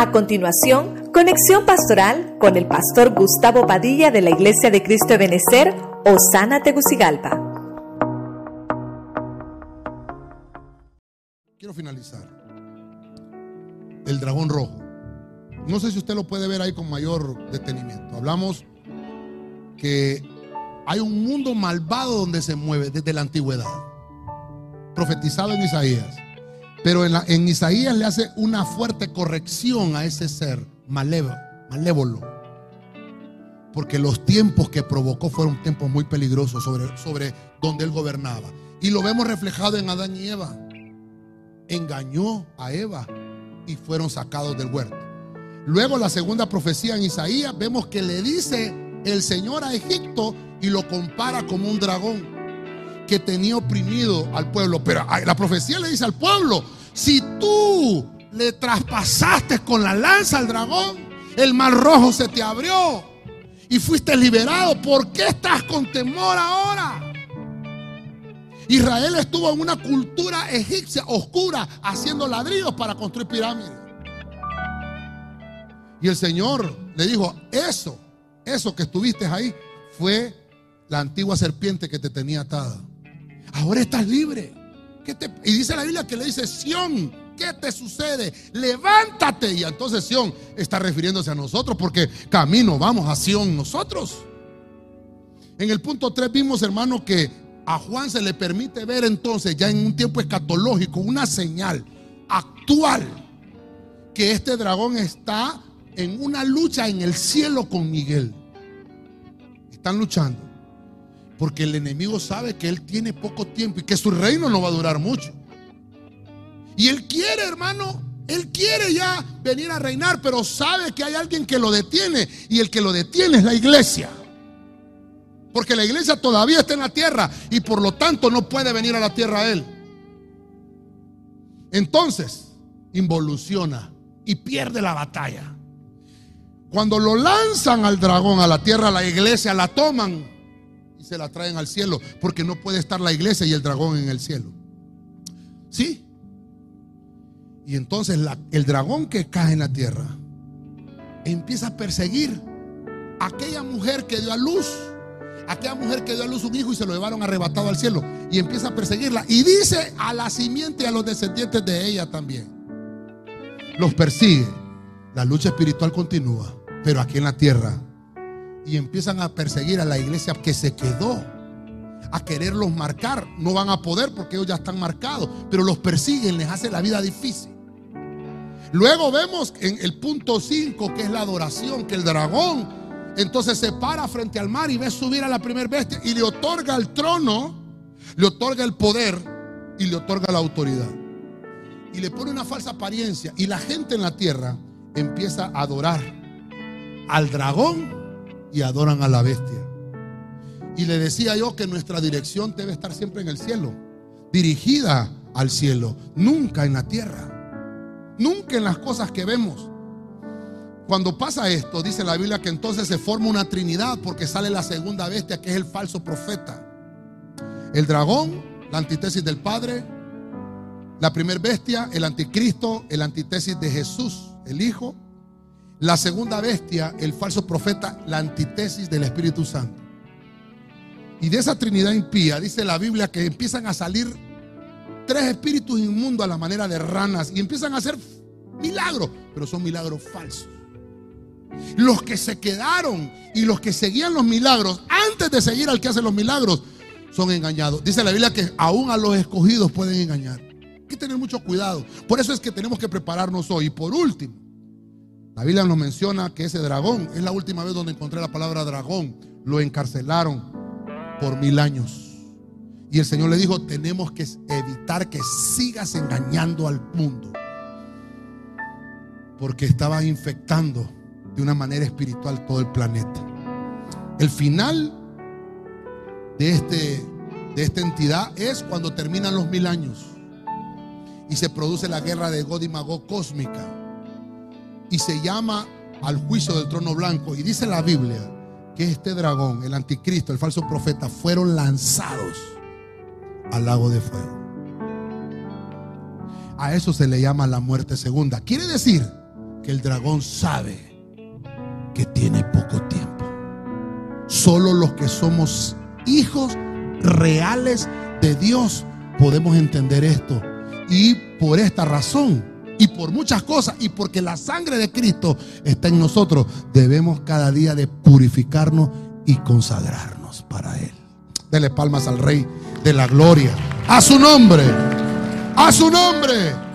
A continuación, conexión pastoral con el pastor Gustavo Padilla de la Iglesia de Cristo de Benecer, Osana Tegucigalpa. Quiero finalizar. El dragón rojo. No sé si usted lo puede ver ahí con mayor detenimiento. Hablamos que hay un mundo malvado donde se mueve desde la antigüedad. Profetizado en Isaías. Pero en, Isaías le hace una fuerte corrección a ese ser malévolo. Porque los tiempos que provocó fueron tiempos muy peligrosos sobre, donde él gobernaba. Y lo vemos reflejado en Adán y Eva. Engañó a Eva y fueron sacados del huerto. Luego la segunda profecía en Isaías vemos que le dice el Señor a Egipto y lo compara como un dragón que tenía oprimido al pueblo. Pero la profecía le dice al pueblo, si tú le traspasaste con la lanza al dragón, el mar rojo se te abrió y fuiste liberado. ¿Por qué estás con temor ahora? Israel estuvo en una cultura egipcia oscura haciendo ladrillos para construir pirámides. Y el Señor le dijo, eso, eso que estuviste ahí fue la antigua serpiente que te tenía atada. Ahora estás libre. y dice la Biblia que le dice, Sión, ¿qué te sucede? Levántate. Y entonces Sión está refiriéndose a nosotros porque camino, vamos a Sión nosotros. En el punto 3 vimos, hermano, que a Juan se le permite ver entonces, ya en un tiempo escatológico, una señal actual que este dragón está en una lucha en el cielo con Miguel. Están luchando. Porque el enemigo sabe que él tiene poco tiempo y que su reino no va a durar mucho. Y él quiere, hermano, él quiere ya venir a reinar, pero sabe que hay alguien que lo detiene. Y el que lo detiene es la iglesia. Porque la iglesia todavía está en la tierra y por lo tanto no puede venir a la tierra a él. Entonces, involuciona y pierde la batalla. Cuando lo lanzan al dragón a la tierra, la iglesia la toman y se la traen al cielo, porque no puede estar la iglesia y el dragón en el cielo. ¿Sí? Y entonces el dragón que cae en la tierra empieza a perseguir a aquella mujer que dio a luz, aquella mujer que dio a luz un hijo y se lo llevaron arrebatado al cielo. Y empieza a perseguirla. Y dice a la simiente y a los descendientes de ella también. Los persigue. La lucha espiritual continúa, pero aquí en la tierra y empiezan a perseguir a la iglesia que se quedó, a quererlos marcar. No van a poder porque ellos ya están marcados, pero los persiguen, les hace la vida difícil. Luego vemos en el punto 5, que es la adoración, que el dragón entonces se para frente al mar y ve subir a la primer bestia y le otorga el trono, le otorga el poder y le otorga la autoridad. Y le pone una falsa apariencia y la gente en la tierra empieza a adorar al dragón y adoran a la bestia. Y le decía yo que nuestra dirección debe estar siempre en el cielo, dirigida al cielo, nunca en la tierra, nunca en las cosas que vemos. Cuando pasa esto, dice la Biblia que entonces se forma una trinidad porque sale la segunda bestia que es el falso profeta. El dragón, la antítesis del Padre, la primer bestia, el anticristo, el antítesis de Jesús, el Hijo, la segunda bestia, el falso profeta, la antítesis del Espíritu Santo. Y de esa Trinidad impía, dice la Biblia que empiezan a salir tres espíritus inmundos a la manera de ranas y empiezan a hacer milagros, pero son milagros falsos. Los que se quedaron y los que seguían los milagros antes de seguir al que hace los milagros son engañados. Dice la Biblia que aún a los escogidos pueden engañar. Hay que tener mucho cuidado. Por eso es que tenemos que prepararnos hoy. Y por último, la Biblia nos menciona que ese dragón, es la última vez donde encontré la palabra dragón, lo encarcelaron por mil años. Y el Señor le dijo, tenemos que evitar que sigas engañando al mundo. Porque estaba infectando de una manera espiritual todo el planeta. El final de, este, de esta entidad es cuando terminan los mil años y se produce la guerra de God y Magog cósmica y se llama al juicio del trono blanco. Y dice la Biblia que este dragón, el anticristo, el falso profeta, fueron lanzados al lago de fuego. A eso se le llama la muerte segunda. Quiere decir que el dragón sabe que tiene poco tiempo. Solo los que somos hijos reales de Dios podemos entender esto. Y por esta razón, y por muchas cosas, y porque la sangre de Cristo está en nosotros, debemos cada día de purificarnos y consagrarnos para Él. Dele palmas al Rey de la Gloria. A su nombre. A su nombre.